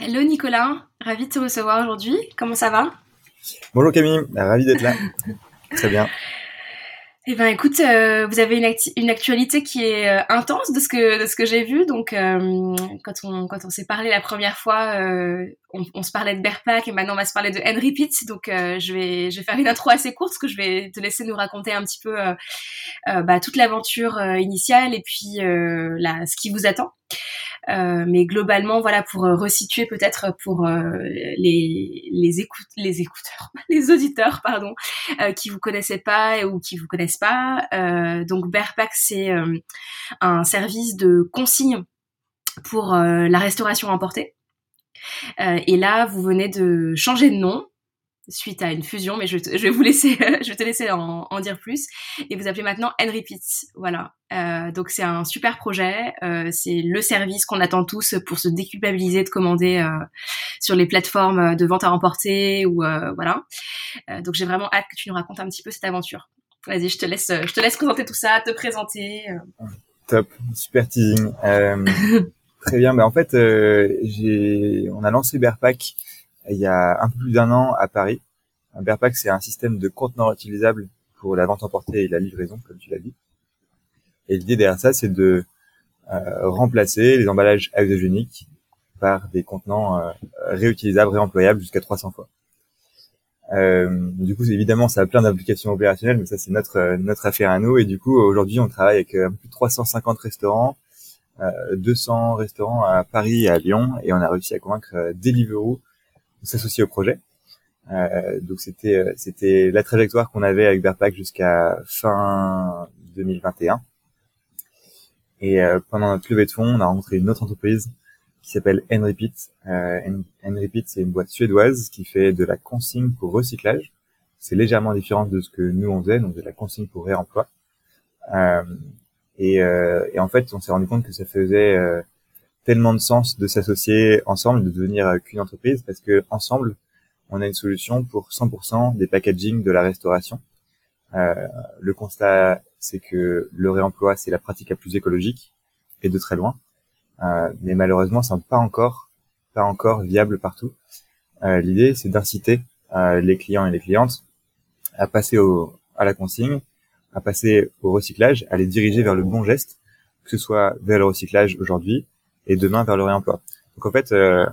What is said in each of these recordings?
Hello Nicolas, ravi de te recevoir aujourd'hui. Comment ça va? Bonjour Camille, ravi d'être là. Très bien. Eh ben écoute, euh, vous avez une, une, actualité qui est euh, intense de ce que de ce que j'ai vu. Donc euh, quand on quand on s'est parlé la première fois, on, on, se parlait de Berpac et maintenant on va se parler de Henry Pitt. Donc je vais je vais faire une intro assez courte parce que je vais te laisser nous raconter un petit peu bah, toute l'aventure initiale et puis ce qui vous attend. Euh, mais globalement, voilà, pour euh, resituer peut-être pour euh, les les les écouteurs, les auditeurs, pardon, qui vous connaissaient pas ou qui vous connaissent pas. donc Bearpack, c'est un service de consigne pour la restauration emportée. et là, vous venez de changer de nom suite à une fusion, mais je, je vais vous laisser, je vais te laisser en, en, dire plus. Et vous appelez maintenant Henry Pitts, voilà. Euh, donc c'est un super projet, euh, c'est le service qu'on attend tous pour se déculpabiliser de commander euh, sur les plateformes de vente à emporter ou euh, voilà. Euh, donc j'ai vraiment hâte que tu nous racontes un petit peu cette aventure. Vas-y, je te laisse, je te laisse présenter tout ça, te présenter. Top, super teasing. très bien, bah en fait j'ai, on a lancé Bearpack il y a un peu plus d'un an à Paris. Un Bearpack, c'est un système de conteneurs utilisables pour la vente emportée et la livraison, comme tu l'as dit. Et l'idée derrière ça, c'est de euh, remplacer les emballages à par des contenants euh, réutilisables, réemployables jusqu'à 300 fois. Euh, du coup, évidemment, ça a plein d'applications opérationnelles, mais ça, c'est notre notre affaire à nous. Et du coup, aujourd'hui, on travaille avec euh, plus de 350 restaurants, 200 restaurants à Paris et à Lyon, et on a réussi à convaincre Deliveroo s'associer au projet. Euh, donc c'était euh, c'était la trajectoire qu'on avait avec Bearpack jusqu'à fin 2021. Et euh, pendant notre levée de fonds, on a rencontré une autre entreprise qui s'appelle Enrepeat. Euh, Enrepeat, c'est une boîte suédoise qui fait de la consigne pour recyclage. C'est légèrement différent de ce que nous on faisait, donc de la consigne pour réemploi. Euh, et, euh, et, en fait, on s'est rendu compte que ça faisait tellement de sens de s'associer ensemble, de devenir euh, qu'une entreprise, parce que ensemble, on a une solution pour 100% des packaging de la restauration. Euh, le constat, c'est que le réemploi, c'est la pratique la plus écologique et de très loin. Euh, mais malheureusement, c'est pas encore, pas encore viable partout. Euh, L'idée, c'est d'inciter euh, les clients et les clientes à passer au, à la consigne, à passer au recyclage, à les diriger vers le bon geste, que ce soit vers le recyclage aujourd'hui, et demain vers le réemploi. Donc en fait, euh,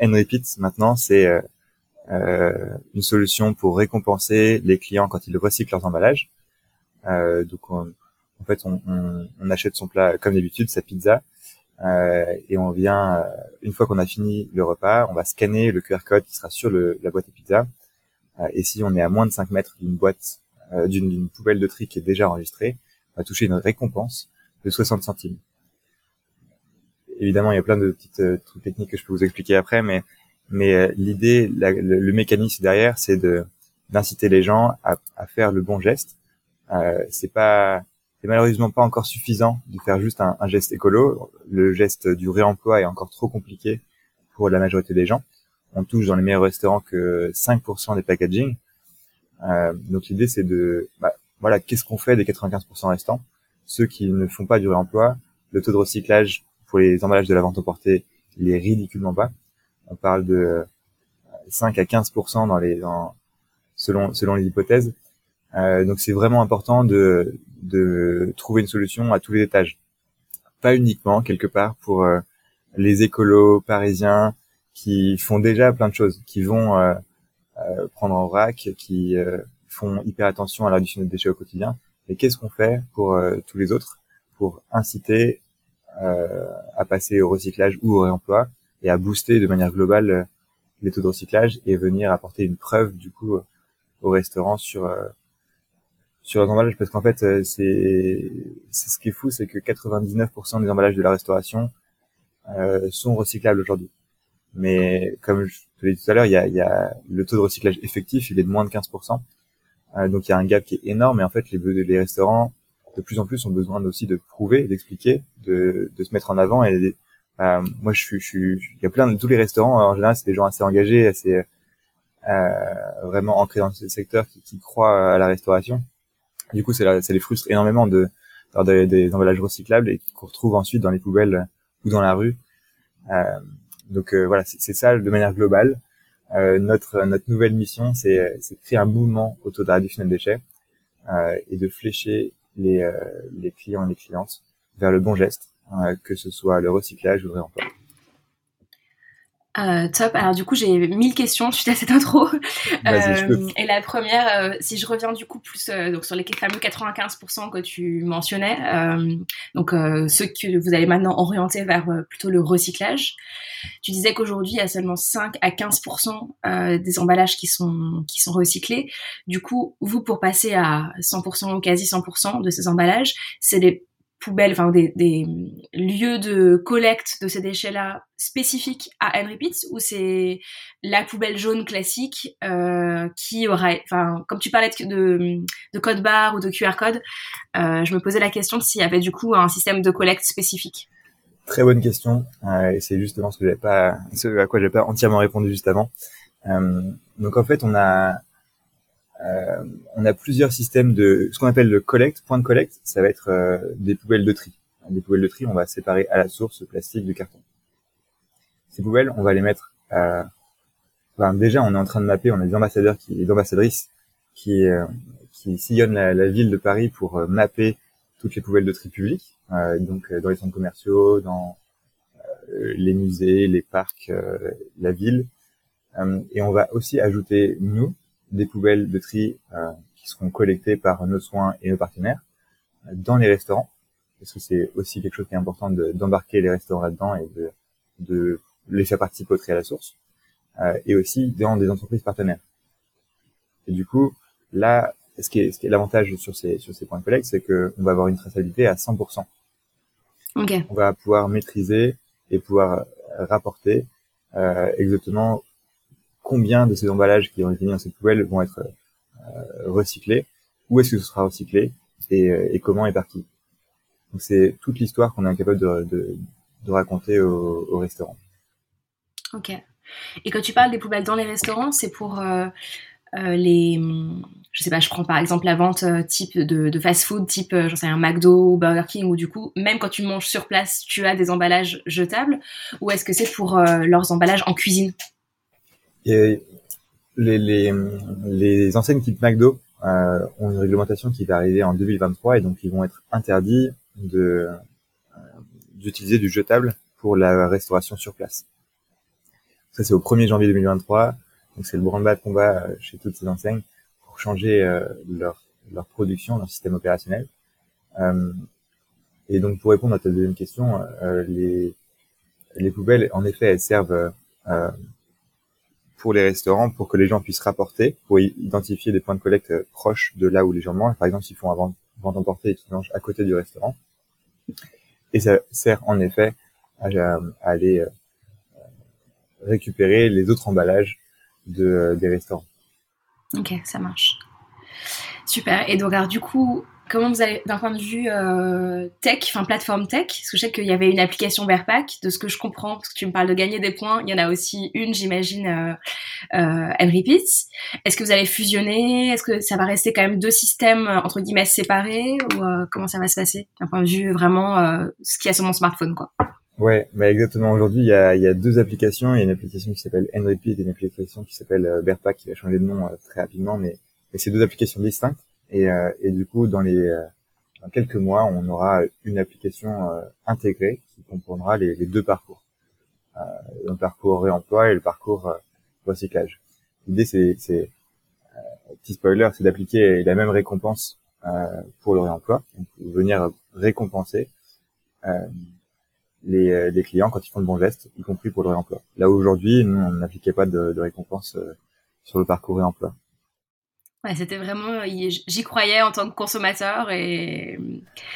Repeat maintenant c'est euh, euh, une solution pour récompenser les clients quand ils recyclent leurs emballages. Euh, donc en fait, on, on, on, achète son plat comme d'habitude, sa pizza, euh, et on vient euh, une fois qu'on a fini le repas, on va scanner le QR code qui sera sur le, la boîte à pizza. et si on est à moins de 5 mètres d'une boîte, d'une poubelle de tri qui est déjà enregistrée, on va toucher une récompense de 60 centimes évidemment, il y a plein de petites euh, trucs techniques que je peux vous expliquer après, mais mais euh, l'idée, le, mécanisme derrière, c'est de d'inciter les gens à, à, faire le bon geste. Euh, c'est pas, c'est malheureusement pas encore suffisant de faire juste un, un, geste écolo. Le geste du réemploi est encore trop compliqué pour la majorité des gens. On touche dans les meilleurs restaurants que 5% des packaging. Euh, donc l'idée, c'est de, bah, voilà, qu'est-ce qu'on fait des 95% restants? Ceux qui ne font pas du réemploi, le taux de recyclage pour les emballages de la vente emportée, il est ridiculement bas. On parle de 5 à 15% dans les, dans, selon, les hypothèses. Euh, donc c'est vraiment important de, trouver une solution à tous les étages. Pas uniquement quelque part pour euh, les écolos parisiens qui font déjà plein de choses, qui vont euh, euh prendre en vrac, qui euh, font hyper attention à la réduction des déchets au quotidien. Et qu'est-ce qu'on fait pour euh, tous les autres? Pour inciter euh, à passer au recyclage ou au réemploi et à booster de manière globale euh, les taux de recyclage et venir apporter une preuve du coup euh, au restaurant sur sur les emballages. Parce qu'en fait c'est c'est ce qui est fou c'est que 99% des emballages de la restauration euh, sont recyclables aujourd'hui. Mais comme je te l'ai dit tout à l'heure il y a, y a le taux de recyclage effectif il est de moins de 15% euh, donc il y a un gap qui est énorme et en fait les, les restaurants de plus en plus ont besoin aussi de prouver, d'expliquer, de, de se mettre en avant. Et euh, moi, je suis, il y a plein de tous les restaurants en général, c'est des gens assez engagés, assez euh, vraiment ancrés dans ce secteur, qui, qui, croient à la restauration. Du coup, ça, ça les frustre énormément de d'avoir des, emballages recyclables et qu'on retrouve ensuite dans les poubelles ou dans la rue. Euh, donc voilà, c'est ça de manière globale. notre notre nouvelle mission, c'est de créer un mouvement autour de la réduction des déchets et de flécher les les clients et les clientes vers le bon geste, que ce soit le recyclage ou le réemploi. Euh, top. Alors du coup, j'ai mille questions suite à cette intro. Euh, et la première, euh, si je reviens du coup plus donc sur les fameux 95% que tu mentionnais, donc ceux que vous allez maintenant orienter vers plutôt le recyclage. Tu disais qu'aujourd'hui, il y a seulement 5 à 15% des emballages qui sont qui sont recyclés. Du coup, vous pour passer à 100% ou quasi 100% de ces emballages, c'est des poubelles, enfin des, des, lieux de collecte de ces déchets-là spécifiques à Henry Pitts ou c'est la poubelle jaune classique euh, qui aurait, enfin comme tu parlais de, de, code barre ou de QR code, euh, je me posais la question s'il y avait du coup un système de collecte spécifique. Très bonne question euh, et c'est justement ce que à quoi j'ai pas entièrement répondu juste avant. Donc en fait on a euh, on a plusieurs systèmes de ce qu'on appelle le collect, point de collecte, ça va être euh, des poubelles de tri. Des poubelles de tri, on va séparer à la source plastique de carton. Ces poubelles, on va les mettre. Euh, déjà, on est en train de mapper. On a des ambassadeurs qui, des ambassadrices qui euh, qui sillonnent la, ville de Paris pour mapper toutes les poubelles de tri publiques, donc dans les centres commerciaux, dans les musées, les parcs, la ville. et on va aussi ajouter nous des poubelles de tri euh, qui seront collectées par nos soins et nos partenaires euh, dans les restaurants, parce que c'est aussi quelque chose qui est important d'embarquer les restaurants là-dedans et de, de, les faire participer au tri à la source, euh, et aussi dans des entreprises partenaires. Et du coup, là, ce qui est, ce qui est l'avantage sur ces, sur ces points de collecte, c'est qu'on va avoir une traçabilité à 100%. Okay. On va pouvoir maîtriser et pouvoir rapporter euh, exactement combien de ces emballages qui ont été mis dans cette poubelle vont être euh, recyclés, où est-ce que ce sera recyclé et, euh, comment et par qui. C'est toute l'histoire qu'on est incapable de, raconter au, au, restaurant. Ok. Et quand tu parles des poubelles dans les restaurants, c'est pour euh, les, je sais pas, je prends par exemple la vente type de, fast-food, type, j'en sais un McDo ou Burger King, où du coup, même quand tu manges sur place, tu as des emballages jetables, ou est-ce que c'est pour leurs emballages en cuisine? Et les, les, les enseignes type McDo euh, ont une réglementation qui va arriver en 2023 et donc ils vont être interdits de euh, d'utiliser du jetable pour la restauration sur place. Ça c'est au 1er janvier 2023, donc c'est le branle-bas de combat euh, chez toutes ces enseignes pour changer euh, leur leur production, leur système opérationnel. Euh, et donc pour répondre à ta deuxième question, euh, les les poubelles en effet elles servent pour les restaurants pour que les gens puissent rapporter, pour identifier des points de collecte euh, proches de là où les gens mangent. Par exemple, s'ils font un vente, vente emportée et qu'ils mangent à côté du restaurant. Et ça sert en effet à, aller euh, récupérer les autres emballages euh, des restaurants. Ok, ça marche. Super. Et donc, alors, du coup, comment vous allez, d'un point de vue euh, tech, enfin plateforme tech, parce que je sais qu'il y avait une application Bearpack, de ce que je comprends, parce que tu me parles de gagner des points, il y en a aussi une, j'imagine, euh, euh, Est-ce que vous allez fusionner? Est-ce que ça va rester quand même deux systèmes euh, entre guillemets séparés? Ou euh, comment ça va se passer d'un point de vue vraiment ce qu'il y a sur mon smartphone, quoi? Ouais, bah exactement. Aujourd'hui, il y a, deux applications. Il y a une application qui s'appelle Enrepeat et une application qui s'appelle Bearpack qui va changer de nom très rapidement, mais, mais c'est deux applications distinctes. Et, euh, et du coup, dans les euh, dans quelques mois, on aura une application euh, intégrée qui comprendra les, les deux parcours, le parcours réemploi et le parcours recyclage. L'idée, c'est, petit spoiler, c'est d'appliquer la même récompense pour le réemploi, donc venir récompenser les, les, clients quand ils font le bon geste, y compris pour le réemploi. Là aujourd'hui, nous, on n'appliquait pas de, de récompense sur le parcours réemploi. C'était vraiment, j'y croyais en tant que consommateur et.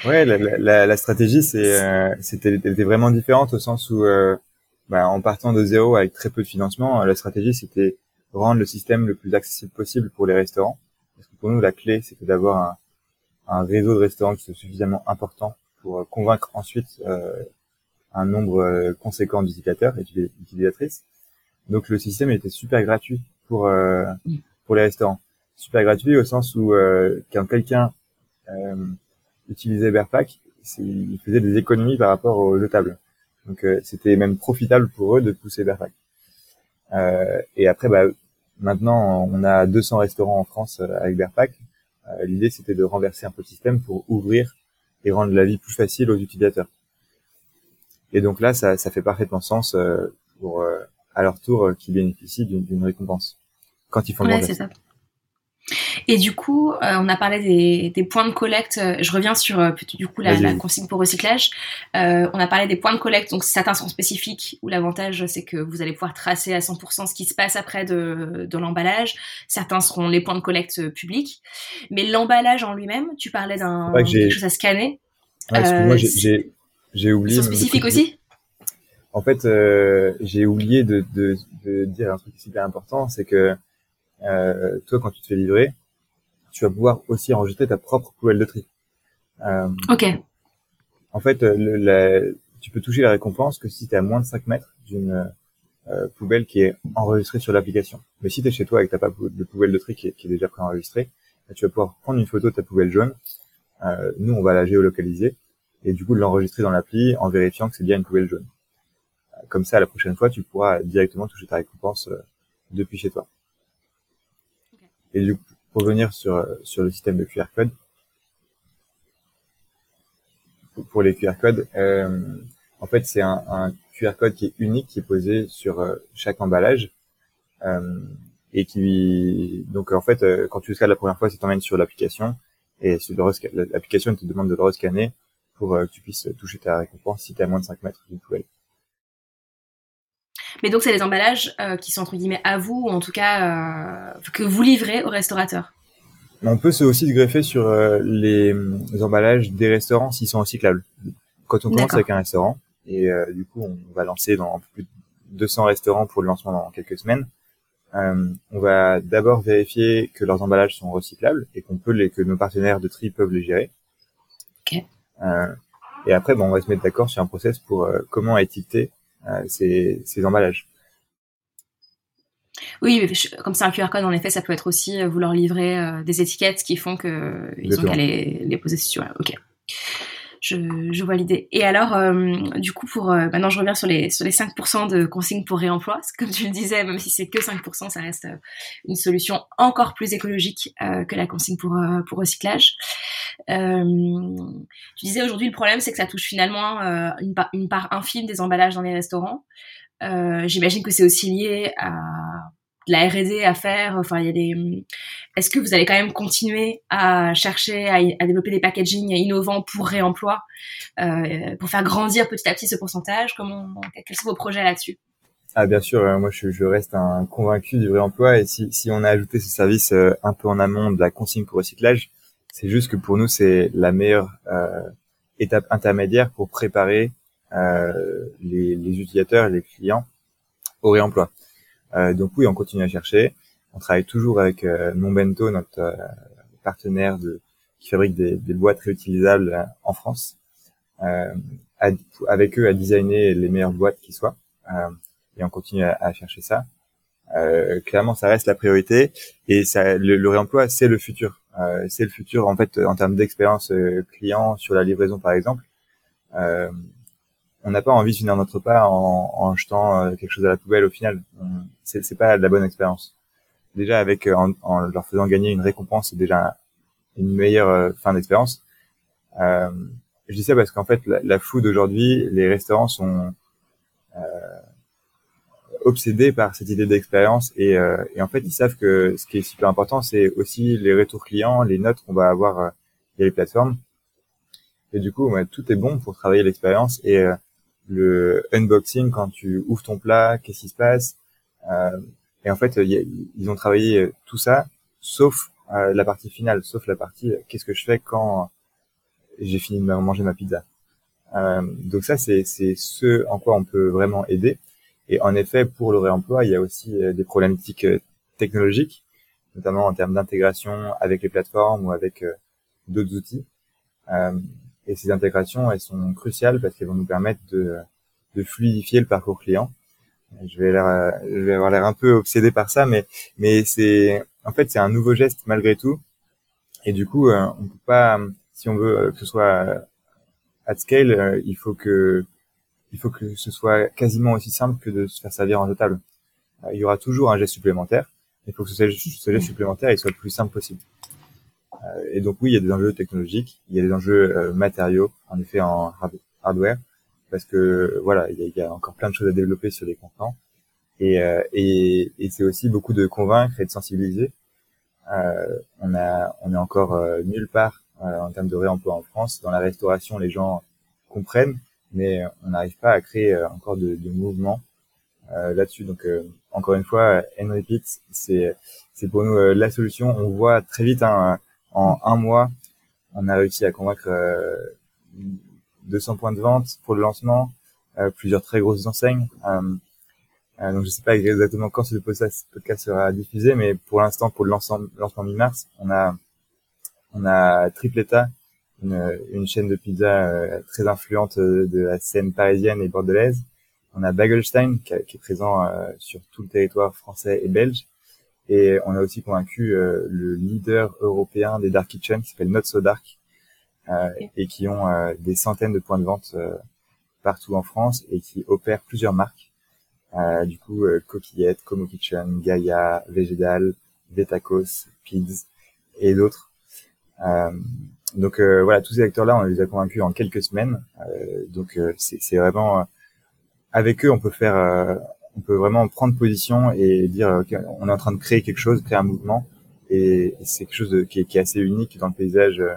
Ouais, la, la, la stratégie, c'est, euh, c'était, était vraiment différente au sens où, euh, bah, en partant de zéro avec très peu de financement, la stratégie c'était rendre le système le plus accessible possible pour les restaurants. Parce que pour nous, la clé, c'était d'avoir un, un, réseau de restaurants qui soit suffisamment important pour euh, convaincre ensuite un nombre conséquent d'utilisateurs et d'utilisatrices. Donc le système était super gratuit pour pour les restaurants super gratuit au sens où euh, quand quelqu'un euh, utilisait Bearpack, il faisait des économies par rapport aux jetables. Donc c'était même profitable pour eux de pousser Berpac. et après, bah, maintenant, on a 200 restaurants en France avec Berpac. L'idée, c'était de renverser un peu le système pour ouvrir et rendre la vie plus facile aux utilisateurs. Et donc là, ça, ça fait parfaitement sens pour à leur tour euh, qui bénéficient d'une récompense quand ils font ouais, c'est ça. Et du coup, euh, on a parlé des, des, points de collecte. Euh, je reviens sur du coup la, la, consigne pour recyclage. Euh, on a parlé des points de collecte. Donc certains sont spécifiques où l'avantage c'est que vous allez pouvoir tracer à 100% ce qui se passe après de, de l'emballage. Certains seront les points de collecte publics. Mais l'emballage en lui-même, tu parlais d'un quelque chose à scanner. Ouais, Excuse-moi, j'ai oublié. Ils sont spécifiques aussi. En fait, euh, j'ai oublié de, de, de, dire un truc super important, c'est que euh, toi, quand tu te fais livrer, tu vas pouvoir aussi enregistrer ta propre poubelle de tri. Euh, ok. En fait, le, la, tu peux toucher la récompense que si tu es à moins de 5 mètres d'une euh, poubelle qui est enregistrée sur l'application. Mais si tu es chez toi avec ta de poubelle de tri qui est, qui est déjà préenregistrée, bah, tu vas pouvoir prendre une photo de ta poubelle jaune. Euh, nous, on va la géolocaliser et du coup l'enregistrer dans l'appli en vérifiant que c'est bien une poubelle jaune. Comme ça, la prochaine fois, tu pourras directement toucher ta récompense euh, depuis chez toi. Et du coup, revenir sur, euh, sur le système de QR code, pour les QR codes, euh, en fait, c'est un, un, QR code qui est unique, qui est posé sur chaque emballage. Euh, et qui donc en fait quand tu le scannes la première fois, ça t'emmène sur l'application et l'application te demande de le rescanner pour que tu puisses toucher ta récompense si tu à moins de 5 mètres d'une poubelle. Mais donc, c'est des emballages euh, qui sont entre guillemets à vous, ou en tout cas euh, que vous livrez aux restaurateurs. On peut aussi se greffer sur euh, les, emballages des restaurants s'ils sont recyclables. Quand on commence avec un restaurant, et du coup, on va lancer dans plus de 200 restaurants pour le lancement dans quelques semaines. on va d'abord vérifier que leurs emballages sont recyclables et qu'on peut les, que nos partenaires de tri peuvent les gérer. Okay. et après, bon, on va se mettre d'accord sur un process pour comment étiqueter ces, ces emballages. Oui, comme c'est un QR code, en effet, ça peut être aussi euh, vous leur livrer euh, des étiquettes qui font que ils ont qu'à les, les poser sur. Ok je, je vois l'idée. Et alors, euh, du coup, pour euh, maintenant, je reviens sur les sur les 5% de consignes pour réemploi. Comme tu le disais, même si c'est que 5%, ça reste euh, une solution encore plus écologique que la consigne pour pour recyclage. Tu disais aujourd'hui, le problème, c'est que ça touche finalement une, une part infime des emballages dans les restaurants. J'imagine que c'est aussi lié à de la R&D à faire. Enfin, il y a des. Est-ce que vous allez quand même continuer à chercher à, développer des packaging innovants pour réemploi, euh, pour faire grandir petit à petit ce pourcentage? Comment Quels sont vos projets là-dessus? Ah bien sûr, euh, moi je, reste un convaincu du réemploi et si, si on a ajouté ce service euh, un peu en amont de la consigne pour recyclage, c'est juste que pour nous c'est la meilleure euh, étape intermédiaire pour préparer euh, les, utilisateurs et les clients au réemploi. Euh, donc oui, on continue à chercher. On travaille toujours avec Monbento, notre partenaire de, qui fabrique des, boîtes réutilisables en France. avec eux à designer les meilleures boîtes qui soient. et on continue à chercher ça. Euh, clairement, ça reste la priorité et ça, le, réemploi, c'est le futur. Euh, c'est le futur en fait en termes d'expérience client sur la livraison, par exemple. Euh, on n'a pas envie de finir notre repas en, en jetant quelque chose à la poubelle au final c'est c'est pas la bonne expérience. Déjà avec euh, en, en, leur faisant gagner une récompense, c'est déjà une meilleure euh, fin d'expérience. Euh, je dis ça parce qu'en fait la, la food aujourd'hui, les restaurants sont euh, obsédés par cette idée d'expérience et, euh, et, en fait ils savent que ce qui est super important, c'est aussi les retours clients, les notes qu'on va avoir euh, via les plateformes. Et du coup, ouais, tout est bon pour travailler l'expérience et le unboxing quand tu ouvres ton plat, qu'est-ce qui se passe, euh, et en fait, ils ont travaillé tout ça, sauf euh, la partie finale, sauf la partie euh, qu'est-ce que je fais quand j'ai fini de manger ma pizza. donc ça, c'est ce en quoi on peut vraiment aider. Et en effet, pour le réemploi, il y a aussi des problématiques technologiques, notamment en termes d'intégration avec les plateformes ou avec d'autres outils. Euh, et ces intégrations, elles sont cruciales parce qu'elles vont nous permettre de, fluidifier le parcours client je vais avoir l'air un peu obsédé par ça, mais mais c'est en fait c'est un nouveau geste malgré tout, et du coup euh, on peut pas, si on veut que ce soit at scale, euh, il faut que il faut que ce soit quasiment aussi simple que de se faire servir en jetable. il y aura toujours un geste supplémentaire, il faut que ce, geste supplémentaire il soit le plus simple possible. et donc oui, il y a des enjeux technologiques, il y a des enjeux matériaux, en effet en hardware, parce que voilà, il y, a, encore plein de choses à développer sur les contenants. Et, et, et c'est aussi beaucoup de convaincre et de sensibiliser. Euh, on a, on est encore nulle part euh, en termes de réemploi en France. Dans la restauration, les gens comprennent, mais on n'arrive pas à créer euh, encore de, de mouvement euh, là-dessus. Donc encore une fois, N-Repeat, c'est c'est pour nous la solution. On voit très vite, hein, en un mois, on a réussi à convaincre 200 points de vente pour le lancement, plusieurs très grosses enseignes. Euh, donc je sais pas exactement quand ce podcast sera diffusé, mais pour l'instant, pour le lancement, lancement mi-mars, on a on a Tripleta, une, une chaîne de pizza euh, très influente euh, de la scène parisienne et bordelaise. On a Bagelstein qui, est présent euh, sur tout le territoire français et belge. Et on a aussi convaincu le leader européen des dark kitchen qui s'appelle Not So Dark et qui ont des centaines de points de vente partout en France et qui opèrent plusieurs marques. du coup, Coquillette, Como Kitchen, Gaia, Végédal, Vetacos, Pids et d'autres. Euh, donc euh, voilà, tous ces acteurs-là, on les a convaincus en quelques semaines. Euh, donc c'est vraiment avec eux, on peut faire, on peut vraiment prendre position et dire on est en train de créer quelque chose, créer un mouvement, et c'est quelque chose qui, est, qui, est, assez unique dans le paysage euh,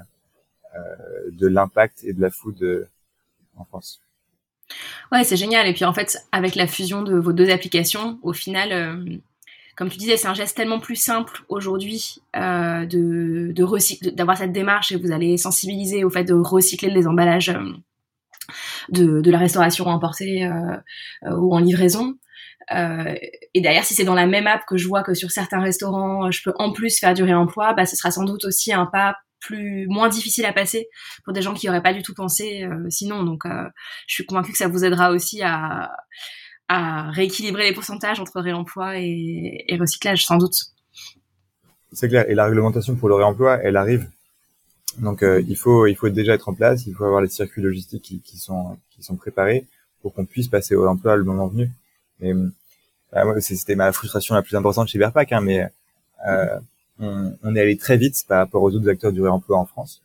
de l'impact et de la food en France. Ouais, c'est génial. Et puis en fait, avec la fusion de vos deux applications, au final, comme tu disais, c'est un geste tellement plus simple aujourd'hui euh, de, de d'avoir cette démarche et vous allez sensibiliser au fait de recycler les emballages euh, de, de, la restauration emportée euh, euh, ou en livraison. Euh, et derrière, si c'est dans la même app que je vois que sur certains restaurants, je peux en plus faire du réemploi, bah, ce sera sans doute aussi un pas plus moins difficile à passer pour des gens qui n'auraient pas du tout pensé sinon. Donc, je suis convaincue que ça vous aidera aussi à à rééquilibrer les pourcentages entre réemploi et, et recyclage, sans doute. C'est clair. Et la réglementation pour le réemploi, elle arrive. Donc euh, il faut il faut déjà être en place, il faut avoir les circuits logistiques qui, sont qui sont préparés pour qu'on puisse passer au réemploi le moment venu. Mais euh, c'était ma frustration la plus importante chez Verpac, hein, mais euh, on, on, est allé très vite par rapport aux autres acteurs du réemploi en France.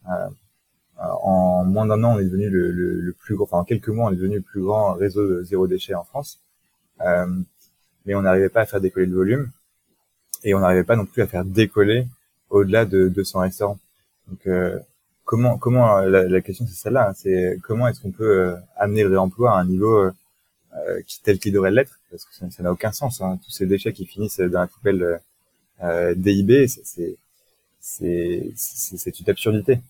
En moins d'un an, on est devenu le, plus enfin en quelques mois, on est devenu le plus grand réseau de zéro déchet en France. Euh, mais on n'arrivait pas à faire décoller le volume et on n'arrivait pas non plus à faire décoller au-delà de 200 restaurants. Donc euh, comment comment euh, la, question c'est celle-là, hein, c'est comment est-ce qu'on peut amener le réemploi à un niveau qui, tel qu'il devrait l'être? Parce que ça n'a aucun sens. Hein. Tous ces déchets qui finissent dans la poubelle euh, DIB, c'est c'est c'est une absurdité.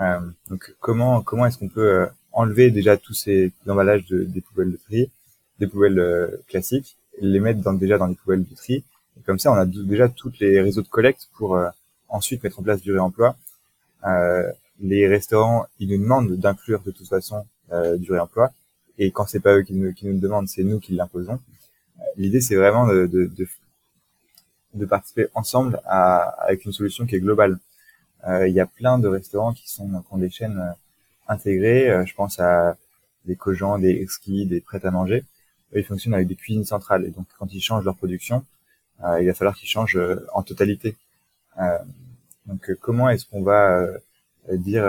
Euh, donc comment comment est-ce qu'on peut enlever déjà tous ces emballages de, des poubelles de tri des poubelles euh, classiques, les mettre dans, déjà dans les poubelles de tri. Et comme ça, on a déjà tous les réseaux de collecte pour euh, ensuite mettre en place du réemploi. Euh, les restaurants, ils nous demandent d'inclure de toute façon du réemploi. Et quand c'est pas eux qui nous, qui nous demandent, c'est nous qui l'imposons. L'idée, c'est vraiment de, de, de, de, participer ensemble à, avec une solution qui est globale. Il y a plein de restaurants qui sont qui ont des chaînes intégrées. je pense à des Cogents, des exquis, des prêts à manger ils fonctionnent avec des cuisines centrales. Et donc, quand ils changent leur production, euh, il va falloir qu'ils changent euh, en totalité. Euh, donc, comment est-ce qu'on va dire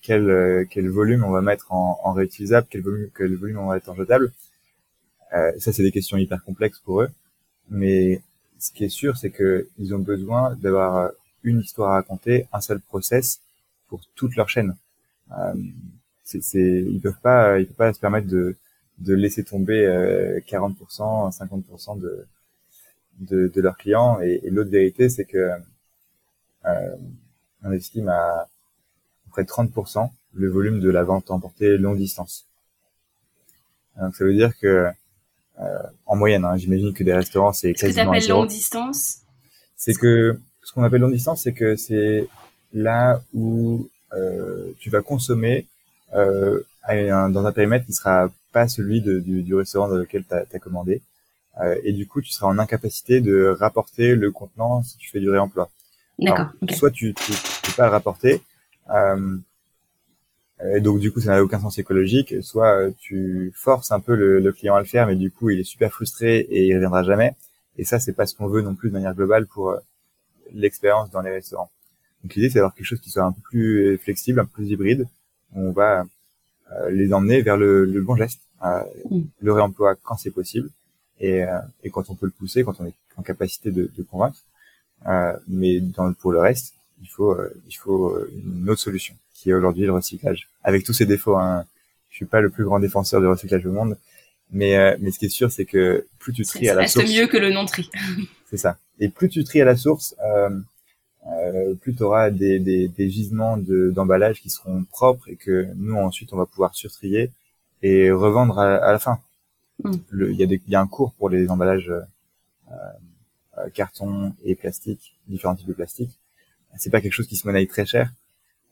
quel, quel volume on va mettre en, en réutilisable, quel volume, quel volume on va mettre en jetable? Ça, c'est des questions hyper complexes pour eux. Mais ce qui est sûr, c'est qu'ils ont besoin d'avoir une histoire à raconter, un seul process pour toute leur chaîne. Euh, c'est, ils peuvent peuvent pas se permettre de de laisser tomber 40%, euh, 50% de, de, de, leurs clients. Et, l'autre vérité, c'est que euh, on estime à près de 30% le volume de la vente emportée longue distance. Donc ça veut dire que euh, en moyenne, hein, j'imagine que des restaurants c'est quasiment. Ce que longue distance. C'est que ce qu'on appelle longue distance, c'est que c'est là où euh, tu vas consommer euh, dans un périmètre qui sera pas celui de, du, du, restaurant dans lequel tu as, commandé. Euh, et du coup, tu seras en incapacité de rapporter le contenant si tu fais du réemploi. D'accord. Soit tu ne peux pas le rapporter, euh, Et donc du coup, ça n'a aucun sens écologique. Soit tu forces un peu le, le, client à le faire, mais du coup, il est super frustré et il reviendra jamais. Et ça, c'est pas ce qu'on veut non plus de manière globale pour l'expérience dans les restaurants. Donc l'idée, c'est d'avoir quelque chose qui soit un peu plus flexible, un peu plus hybride. On va les emmener vers le, le bon geste, mm. le réemploi quand c'est possible, et, et, quand on peut le pousser, quand on est en capacité de, de convaincre. mais dans, pour le reste, il faut, il faut une autre solution qui est aujourd'hui le recyclage. Avec tous ses défauts, hein, je suis pas le plus grand défenseur du recyclage au monde, mais euh, mais ce qui est sûr, c'est que plus tu tries à la source, c'est mieux que le non tri. c'est ça. Et plus tu tries à la source, euh, euh, plus tu auras des, des, des gisements de, d'emballage qui seront propres et que nous ensuite on va pouvoir surtrier et revendre à, à la fin. Mm. Il y a des, y a un cours pour les emballages euh, euh, carton et plastique, différents types de plastique. C'est pas quelque chose qui se monnaie très cher.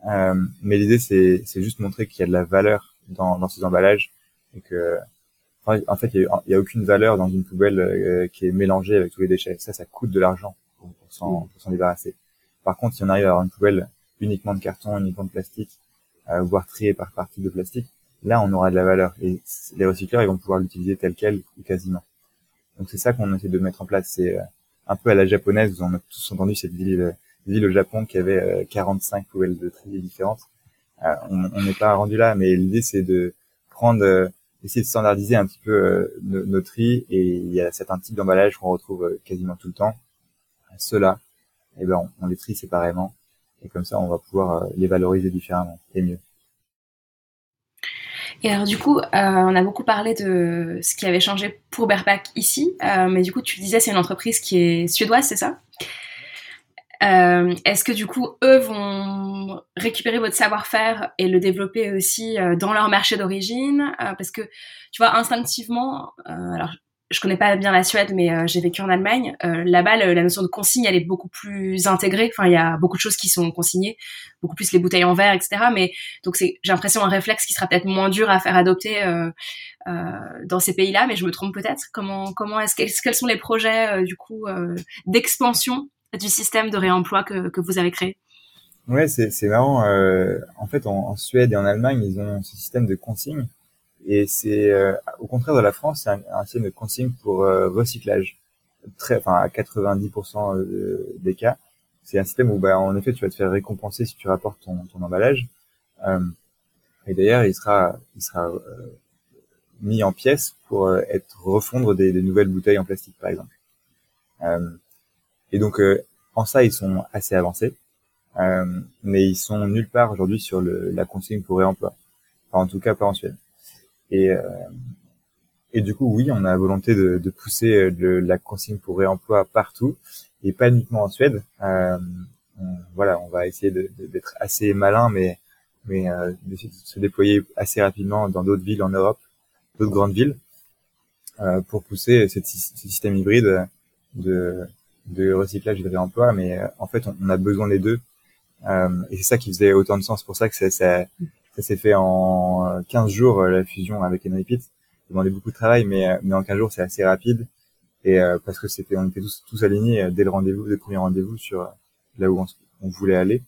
Euh, mais l'idée, c'est, juste montrer qu'il y a de la valeur dans, dans ces emballages et que, en fait, il y, a, aucune valeur dans une poubelle euh, qui est mélangée avec tous les déchets. Ça, ça coûte de l'argent pour, s'en, pour s'en débarrasser. Par contre, si on arrive à avoir une poubelle uniquement de carton, uniquement de plastique, euh, voire triée par partie de plastique, là, on aura de la valeur. Et les recycleurs, ils vont pouvoir l'utiliser tel quel ou quasiment. Donc c'est ça qu'on essaie de mettre en place. C'est euh, un peu à la japonaise. Vous en avez tous entendu cette ville ville au Japon qui avait 45 euh, poubelles de tri différentes. Euh, on n'est pas rendu là, mais l'idée c'est de prendre, euh, essayer de standardiser un petit peu nos, nos tri et il y a certains types d'emballage qu'on retrouve quasiment tout le temps. Ceux-là, eh ben, on, les trie séparément. Et comme ça on va pouvoir les valoriser différemment. Et mieux. Et alors du coup, euh, on a beaucoup parlé de ce qui avait changé pour Berpac ici, euh, mais du coup tu disais c'est une entreprise qui est suédoise, c'est ça? Euh, Est-ce que du coup, eux vont récupérer votre savoir-faire et le développer aussi euh, dans leur marché d'origine? Euh, Parce que, tu vois, instinctivement, euh, alors je connais pas bien la Suède, mais j'ai vécu en Allemagne. Là-bas, la notion de consigne, elle est beaucoup plus intégrée. Enfin, il y a beaucoup de choses qui sont consignées, beaucoup plus les bouteilles en verre, etc. Mais donc, j'ai l'impression un réflexe qui sera peut-être moins dur à faire adopter dans ces pays-là. Mais je me trompe peut-être. Comment, comment est-ce quels sont les projets du coup d'expansion du système de réemploi que, que vous avez créé? Ouais, c'est, marrant. Euh, en fait, en, Suède et en Allemagne, ils ont ce système de consigne. Et c'est euh, au contraire de la France, c'est un, système de consigne pour euh, recyclage. Très, enfin, à 90% des cas, c'est un système où, bah, en effet, tu vas te faire récompenser si tu rapportes ton, ton emballage. et d'ailleurs, il sera, il sera mis en pièces pour être refondre des, des, nouvelles bouteilles en plastique, par exemple. Et donc, euh, en ça, ils sont assez avancés, euh, mais ils sont nulle part aujourd'hui sur le, la consigne pour réemploi. Enfin, en tout cas, pas en Suède. Et, euh, et du coup, oui, on a la volonté de, de pousser de, la consigne pour réemploi partout, et pas uniquement en Suède. Euh, voilà, on va essayer d'être assez malin, mais mais euh, d'essayer de se déployer assez rapidement dans d'autres villes en Europe, d'autres grandes villes, euh, pour pousser ce système hybride de de recyclage et de réemploi, mais euh, en fait, on, a besoin des deux. Euh, et c'est ça qui faisait autant de sens. pour ça que ça, ça, ça s'est fait en 15 jours, euh, la fusion avec Henry Pitt. Demandait beaucoup de travail, mais, mais en 15 jours, c'est assez rapide. Et parce que c'était, on était tous, tous alignés dès le rendez-vous, dès le premier rendez-vous sur là où on, on, voulait aller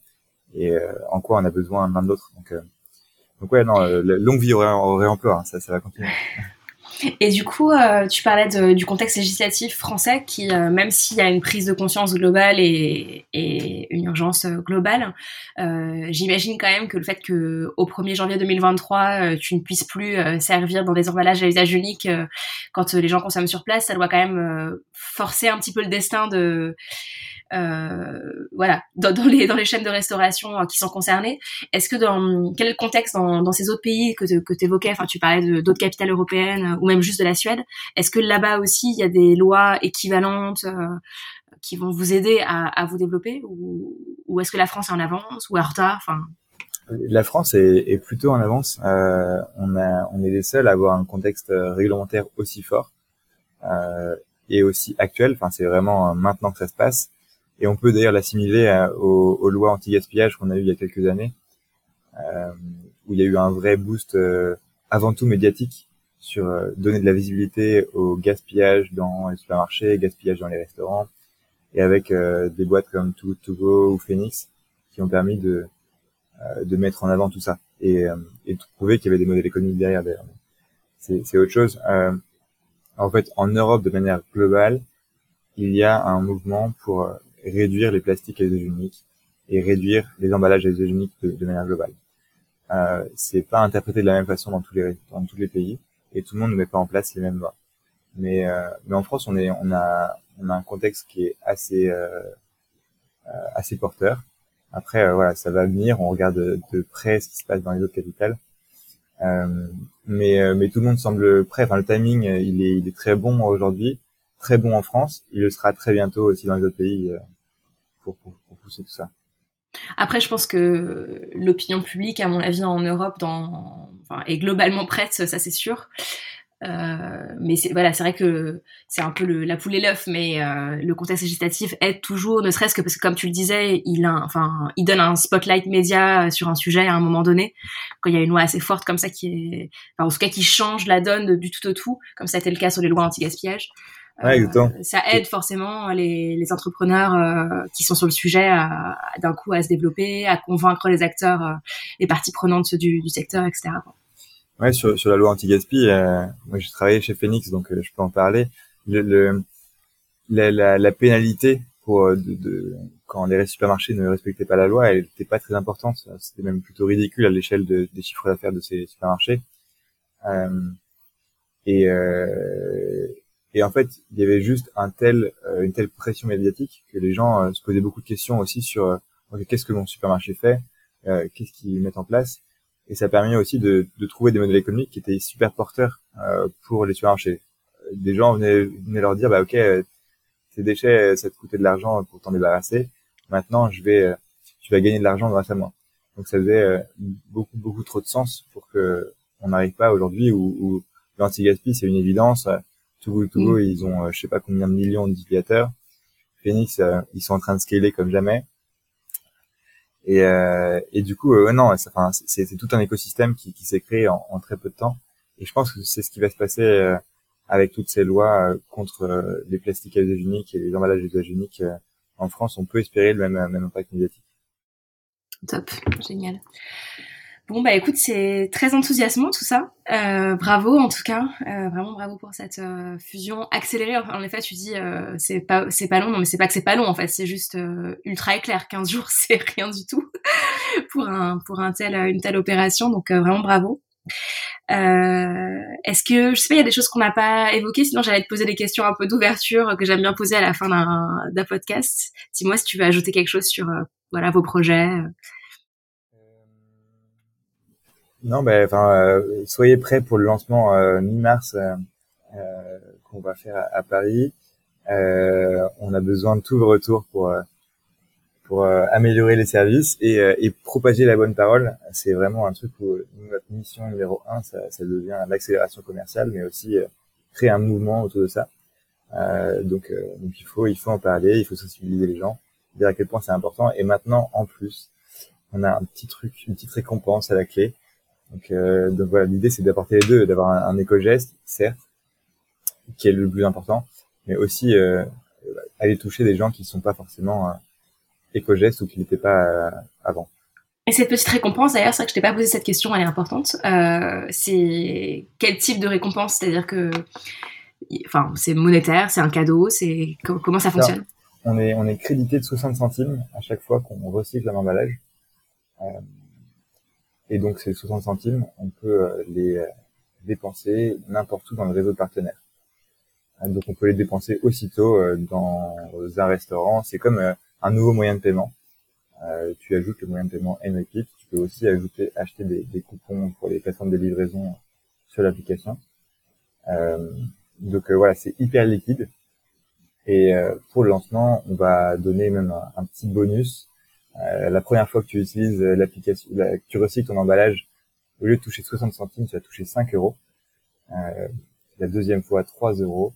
et en quoi on a besoin l'un de l'autre. Donc, donc ouais, non, longue vie au, réemploi, hein, ça, ça va continuer. Et du coup, euh, tu parlais de, du contexte législatif français qui, euh, même s'il y a une prise de conscience globale et, et une urgence euh, globale, euh, j'imagine quand même que le fait que au 1er janvier 2023, tu ne puisses plus servir dans des emballages à usage unique quand les gens consomment sur place, ça doit quand même forcer un petit peu le destin de euh, voilà, dans, les, chaînes de restauration euh, qui sont concernées. Est-ce que dans quel contexte dans, ces autres pays que, que tu évoquais, enfin tu parlais d'autres capitales européennes euh, ou même juste de la Suède, est-ce que là-bas aussi il y a des lois équivalentes qui vont vous aider à, vous développer? Ou, est-ce que la France est en avance? Ou en retard la France est, plutôt en avance. Euh, on, est les seuls à avoir un contexte réglementaire aussi fort euh, et aussi actuel. Enfin, c'est vraiment maintenant que ça se passe. Et on peut d'ailleurs l'assimiler aux, lois anti-gaspillage qu'on a eu il y a quelques années, euh, où il y a eu un vrai boost euh, avant tout médiatique sur euh, donner de la visibilité au gaspillage dans les supermarchés, gaspillage dans les restaurants, et avec des boîtes comme Too To Go ou Phoenix qui ont permis de, de mettre en avant tout ça. et, et prouver qu'il y avait des modèles économiques derrière. derrière. C'est autre chose. en fait, en Europe, de manière globale, il y a un mouvement pour réduire les plastiques à usage unique et réduire les emballages à usage unique de, de manière globale. Euh, c'est pas interprété de la même façon dans tous les dans tous les pays et tout le monde ne met pas en place les mêmes lois. Mais euh, mais en France, on est on a on a un contexte qui est assez euh, euh assez porteur. Après euh, voilà, ça va venir, on regarde de, près ce qui se passe dans les autres capitales. Euh, mais mais tout le monde semble prêt. Enfin, le timing, il est il est très bon aujourd'hui, très bon en France. Il le sera très bientôt aussi dans les autres pays pour, pour, pousser tout ça. Après, je pense que l'opinion publique, à mon avis, en Europe, est globalement prête, ça c'est sûr. Euh, mais c'est voilà, vrai que c'est un peu la poule et l'œuf, mais euh, le contexte législatif aide toujours, ne serait-ce que parce que comme tu le disais, il donne un spotlight média sur un sujet à un moment donné. Quand il y a une loi assez forte comme ça qui est, en tout cas qui change la donne du tout au tout, comme ça a été le cas sur les lois anti-gaspillage. Euh, ça aide forcément les, les entrepreneurs euh, qui sont sur le sujet d'un coup à se développer, à convaincre les acteurs, euh, les parties prenantes du, du secteur, etc. Ouais, sur, sur la loi anti-gaspi, moi j'ai travaillé chez Phoenix, donc je peux en parler. Le, le la, la, la, pénalité pour de, de, quand les supermarchés ne respectaient pas la loi, elle n'était pas très importante. C'était même plutôt ridicule à l'échelle de, des chiffres d'affaires de ces supermarchés. Euh, et, euh, et en fait, il y avait juste un tel, euh, une telle pression médiatique que les gens euh, se posaient beaucoup de questions aussi sur euh, qu'est-ce que mon supermarché fait, qu'est-ce qu'ils mettent en place. Et ça permet aussi de, de, trouver des modèles économiques qui étaient super porteurs pour les supermarchés. Des gens venaient, venaient, leur dire, bah ok, ces déchets, ça te coûtait de l'argent pour t'en débarrasser. Maintenant, je vais, tu vas gagner de l'argent grâce à moi. Donc ça faisait beaucoup beaucoup trop de sens pour que on n'arrive pas aujourd'hui où, où l'anti-gaspi c'est une évidence Togo, Togo, mm. ils ont, euh, je sais pas combien de millions d'utilisateurs. Phoenix, euh, ils sont en train de scaler comme jamais. Et, euh, et du coup, euh, non, c'est tout un écosystème qui, qui s'est créé en, en, très peu de temps. Et je pense que c'est ce qui va se passer avec toutes ces lois contre les plastiques à usage unique et les emballages à usage unique en France. On peut espérer le même, même impact médiatique. Top, génial. Bon bah écoute, c'est très enthousiasmant tout ça. Euh, bravo en tout cas, euh, vraiment bravo pour cette euh, fusion accélérée. en effet, tu dis euh, c'est pas c'est pas long, non mais c'est pas que c'est pas long en fait, c'est juste euh, ultra éclair. 15 jours, c'est rien du tout pour un pour un tel une telle opération. Donc vraiment bravo. Est-ce que je sais pas, il y a des choses qu'on n'a pas évoquées? Sinon, j'allais te poser des questions un peu d'ouverture que j'aime bien poser à la fin d'un podcast. Dis-moi si tu veux ajouter quelque chose sur voilà vos projets. Non, ben, enfin, euh, soyez prêts pour le lancement euh, mi-mars euh, qu'on va faire à, Paris. on a besoin de tout le retour pour pour améliorer les services et, et propager la bonne parole. C'est vraiment un truc où notre mission numéro un, ça, ça devient l'accélération commerciale, mais aussi créer un mouvement autour de ça. donc, donc il faut il faut en parler, il faut sensibiliser les gens, dire à quel point c'est important. Et maintenant, en plus, on a un petit truc, une petite récompense à la clé. Donc, euh, donc voilà, l'idée c'est d'apporter les deux, d'avoir un, éco-geste, certes, qui est le plus important, mais aussi euh, aller toucher des gens qui ne sont pas forcément euh, éco-gestes ou qui n'étaient pas avant. Et cette petite récompense, d'ailleurs, c'est vrai que je t'ai pas posé cette question, elle est importante. C'est quel type de récompense? C'est-à-dire que, enfin, c'est monétaire, c'est un cadeau, c'est comment ça fonctionne? On est on est crédité de 60 centimes à chaque fois qu'on recycle un emballage. Et donc ces 60 centimes, on peut euh, les euh, dépenser n'importe où dans le réseau de partenaires. Euh, donc on peut les dépenser aussitôt dans un restaurant. C'est comme un nouveau moyen de paiement. tu ajoutes le moyen de paiement NRepeat. Tu peux aussi ajouter, acheter des, des, coupons pour les plateformes de livraison sur l'application. donc voilà, c'est hyper liquide. Et pour le lancement, on va donner même un petit bonus euh, la première fois que tu utilises euh, l'application, que tu recycles ton emballage, au lieu de toucher 60 centimes, tu vas toucher 5 euros. Euh, la deuxième fois 3 euros.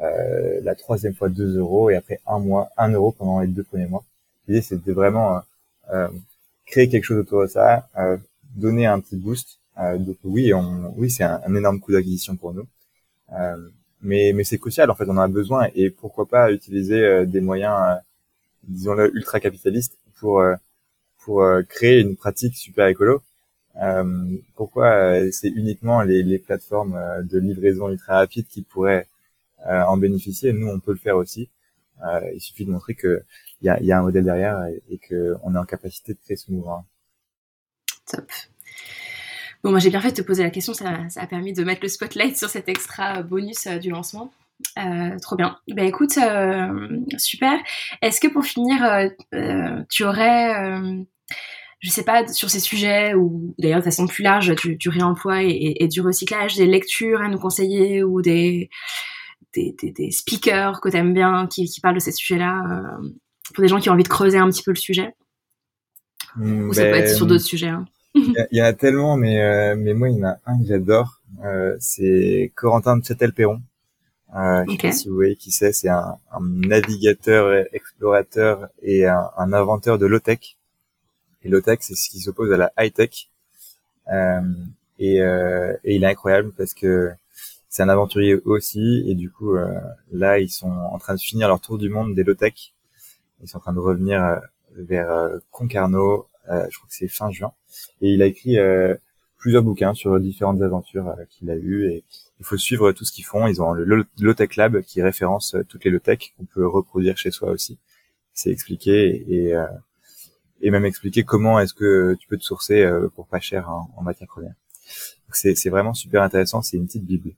Euh, la troisième fois 2 euros et après un mois 1 euro pendant les deux premiers mois. L'idée c'est de vraiment euh, créer quelque chose autour de ça, donner un petit boost. donc oui, on, oui c'est un, énorme coup d'acquisition pour nous, mais mais c'est crucial en fait, on en a besoin et pourquoi pas utiliser des moyens, disons-le ultra capitalistes pour euh, pour euh, créer une pratique super écolo. pourquoi c'est uniquement les, plateformes de livraison ultra rapide qui pourraient en bénéficier? Nous, on peut le faire aussi. il suffit de montrer que il y a, un modèle derrière et, et qu'on est en capacité de créer ce mouvement. Top. Bon, moi j'ai bien fait de te poser la question, ça, a permis de mettre le spotlight sur cet extra bonus euh, du lancement. Euh, trop bien. Ben écoute, euh, super. Est-ce que pour finir, euh, tu aurais, je sais pas, sur ces sujets ou d'ailleurs de façon plus large du, réemploi et, du recyclage, des lectures à nous conseiller ou des des, speakers que tu aimes bien qui, parlent de ces sujets-là pour des gens qui ont envie de creuser un petit peu le sujet? Ou ça peut être sur d'autres sujets. Hein. Il y, en a tellement, mais mais moi il y en a un que j'adore. C'est Corentin de Châtel-Perron. Euh, Je sais pas si vous voyez qui c'est. C'est un, un, navigateur, explorateur et un, un inventeur de low-tech. Et low-tech, c'est ce qui s'oppose à la high-tech. Euh, et, euh, et il est incroyable parce que c'est un aventurier aussi. Et du coup, euh, là, ils sont en train de finir leur tour du monde des low-tech. Ils sont en train de revenir euh, vers Concarneau, euh, je crois que c'est fin juin. Et il a écrit euh, plusieurs bouquins sur différentes aventures euh, qu'il a eues et il faut suivre tout ce qu'ils font. Ils ont le Low-Tech Lab qui référence toutes les low-tech qu'on peut reproduire chez soi aussi. C'est expliqué et, et même expliquer comment est-ce que tu peux te sourcer pour pas cher en matière première. C'est vraiment super intéressant. C'est une petite bible.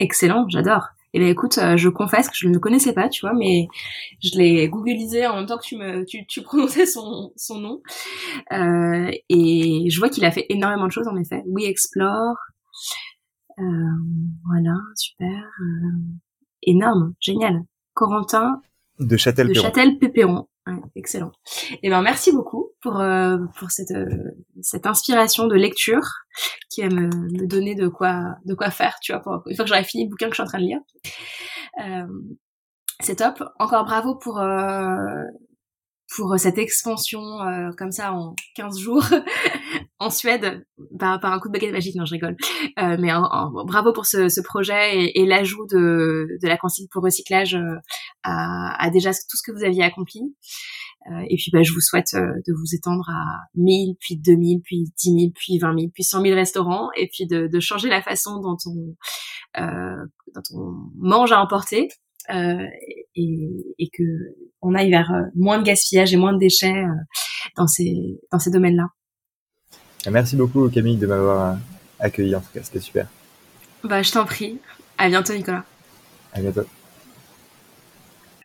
Excellent, j'adore. Et eh ben écoute, euh, je confesse que je ne le connaissais pas, tu vois, mais je l'ai googlisé en même temps que tu me tu, tu prononçais son son nom. Euh, et je vois qu'il a fait énormément de choses en effet. We Explore. Euh, voilà, super. Euh, énorme, génial. Corentin de Châtel de Châtel Pépéron. Ouais, excellent. Eh ben merci beaucoup pour euh, pour cette euh, cette inspiration de lecture qui va me, me, donner de quoi de quoi faire, tu vois, pour, une fois que j'aurai fini le bouquin que je suis en train de lire. Euh, c'est top. Encore bravo pour euh, pour cette expansion euh, comme ça en 15 jours en Suède par, par un coup de baguette magique. Non, je rigole. Euh, mais en, en, bravo pour ce, ce projet et, et l'ajout de, de la consigne pour recyclage euh, à, à, déjà tout ce que vous aviez accompli. Euh, et puis, bah, je vous souhaite euh, de vous étendre à 1000, puis 2000, puis 10 000, puis 20 000, puis 100 000 restaurants, et puis de, de changer la façon dont on, dont on mange à emporter euh, et, et, que on aille vers euh, moins de gaspillage et moins de déchets euh, dans ces dans ces domaines-là. Merci beaucoup Camille de m'avoir accueilli en tout cas, c'était super. Bah je t'en prie. À bientôt Nicolas. À bientôt.